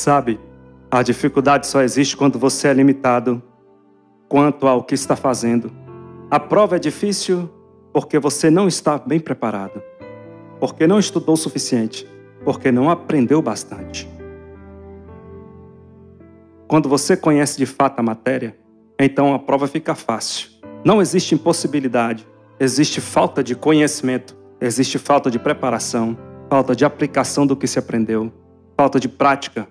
Sabe, a dificuldade só existe quando você é limitado quanto ao que está fazendo. A prova é difícil porque você não está bem preparado, porque não estudou o suficiente, porque não aprendeu bastante. Quando você conhece de fato a matéria, então a prova fica fácil. Não existe impossibilidade, existe falta de conhecimento, existe falta de preparação, falta de aplicação do que se aprendeu, falta de prática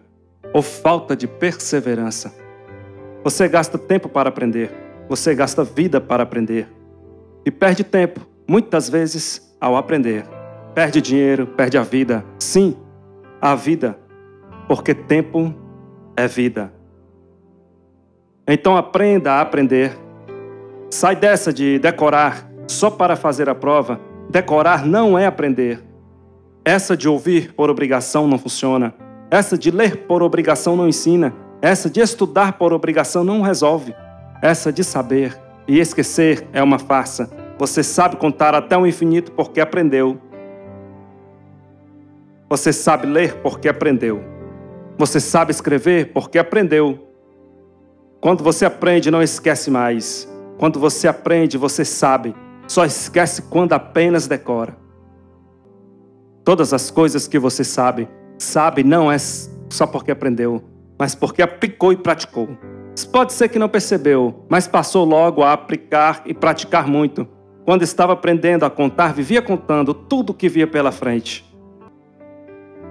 ou falta de perseverança. Você gasta tempo para aprender, você gasta vida para aprender e perde tempo, muitas vezes, ao aprender. Perde dinheiro, perde a vida. Sim, a vida, porque tempo é vida. Então aprenda a aprender. Sai dessa de decorar só para fazer a prova. Decorar não é aprender. Essa de ouvir por obrigação não funciona. Essa de ler por obrigação não ensina. Essa de estudar por obrigação não resolve. Essa de saber e esquecer é uma farsa. Você sabe contar até o infinito porque aprendeu. Você sabe ler porque aprendeu. Você sabe escrever porque aprendeu. Quando você aprende, não esquece mais. Quando você aprende, você sabe. Só esquece quando apenas decora. Todas as coisas que você sabe, sabe não é só porque aprendeu, mas porque aplicou e praticou. Pode ser que não percebeu, mas passou logo a aplicar e praticar muito. Quando estava aprendendo a contar, vivia contando tudo o que via pela frente.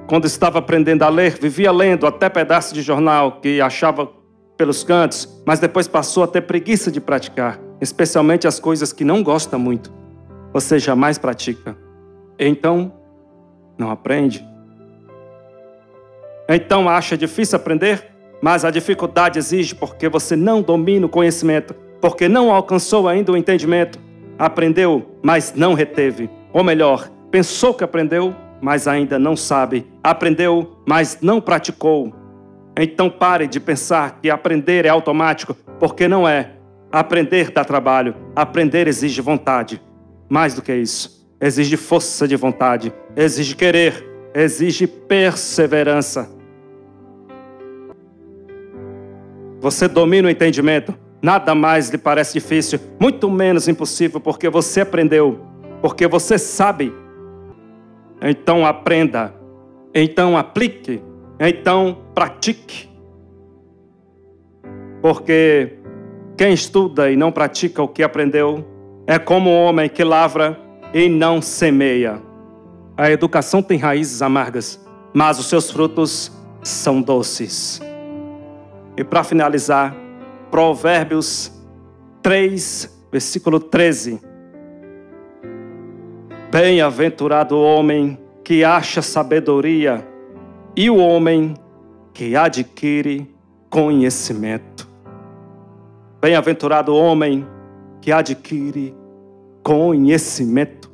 Quando estava aprendendo a ler, vivia lendo até pedaços de jornal que achava pelos cantos, mas depois passou a ter preguiça de praticar, especialmente as coisas que não gosta muito. Você jamais pratica. Então, não aprende. Então acha difícil aprender, mas a dificuldade exige porque você não domina o conhecimento, porque não alcançou ainda o entendimento. Aprendeu, mas não reteve. Ou melhor, pensou que aprendeu, mas ainda não sabe. Aprendeu, mas não praticou. Então pare de pensar que aprender é automático, porque não é. Aprender dá trabalho, aprender exige vontade. Mais do que isso, exige força de vontade, exige querer, exige perseverança. Você domina o entendimento, nada mais lhe parece difícil, muito menos impossível, porque você aprendeu, porque você sabe. Então aprenda, então aplique, então pratique. Porque quem estuda e não pratica o que aprendeu é como um homem que lavra e não semeia. A educação tem raízes amargas, mas os seus frutos são doces. E para finalizar, Provérbios 3, versículo 13. Bem-aventurado o homem que acha sabedoria e o homem que adquire conhecimento. Bem-aventurado o homem que adquire conhecimento.